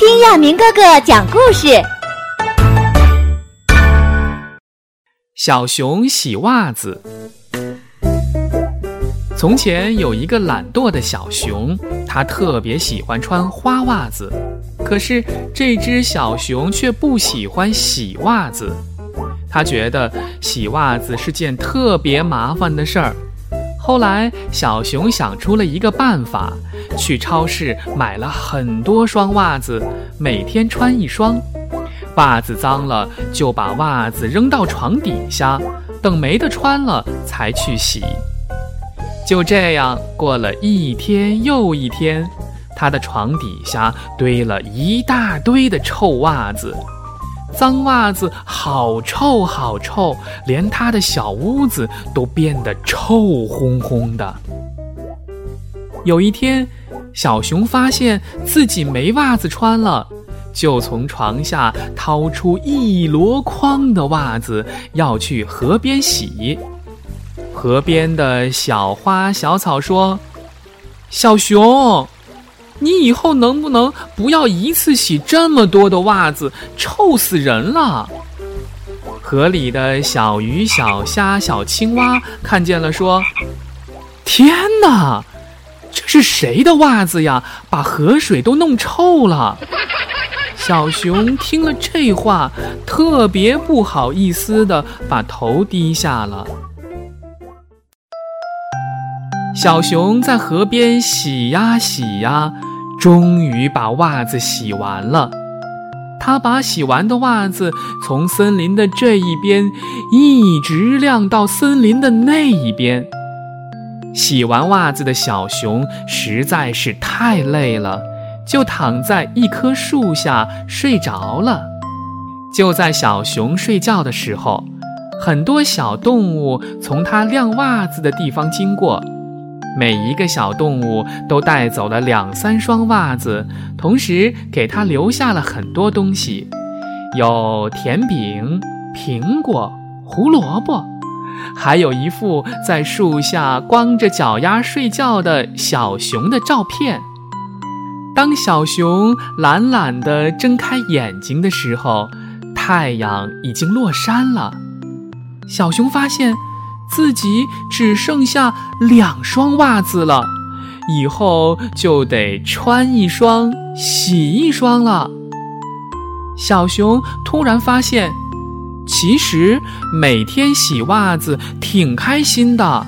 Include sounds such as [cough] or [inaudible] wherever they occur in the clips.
听亚明哥哥讲故事。小熊洗袜子。从前有一个懒惰的小熊，它特别喜欢穿花袜子。可是这只小熊却不喜欢洗袜子，它觉得洗袜子是件特别麻烦的事儿。后来，小熊想出了一个办法，去超市买了很多双袜子，每天穿一双。袜子脏了，就把袜子扔到床底下，等没得穿了才去洗。就这样过了一天又一天，他的床底下堆了一大堆的臭袜子。脏袜子好臭好臭，连他的小屋子都变得臭烘烘的。有一天，小熊发现自己没袜子穿了，就从床下掏出一箩筐的袜子，要去河边洗。河边的小花小草说：“小熊。”你以后能不能不要一次洗这么多的袜子，臭死人了！河里的小鱼、小虾、小青蛙看见了，说：“天哪，这是谁的袜子呀？把河水都弄臭了！” [laughs] 小熊听了这话，特别不好意思的把头低下了。小熊在河边洗呀洗呀。终于把袜子洗完了，他把洗完的袜子从森林的这一边一直晾到森林的那一边。洗完袜子的小熊实在是太累了，就躺在一棵树下睡着了。就在小熊睡觉的时候，很多小动物从它晾袜子的地方经过。每一个小动物都带走了两三双袜子，同时给它留下了很多东西，有甜饼、苹果、胡萝卜，还有一副在树下光着脚丫睡觉的小熊的照片。当小熊懒懒地睁开眼睛的时候，太阳已经落山了。小熊发现。自己只剩下两双袜子了，以后就得穿一双洗一双了。小熊突然发现，其实每天洗袜子挺开心的。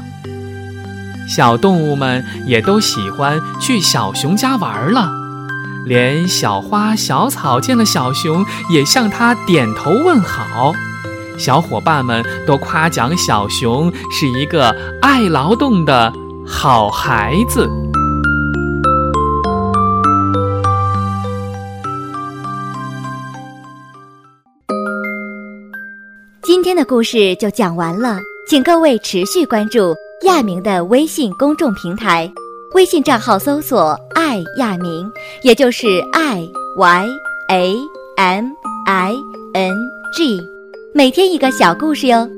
小动物们也都喜欢去小熊家玩了，连小花小草见了小熊也向它点头问好。小伙伴们都夸奖小熊是一个爱劳动的好孩子。今天的故事就讲完了，请各位持续关注亚明的微信公众平台，微信账号搜索“爱亚明”，也就是 “i y a m i n g”。每天一个小故事哟。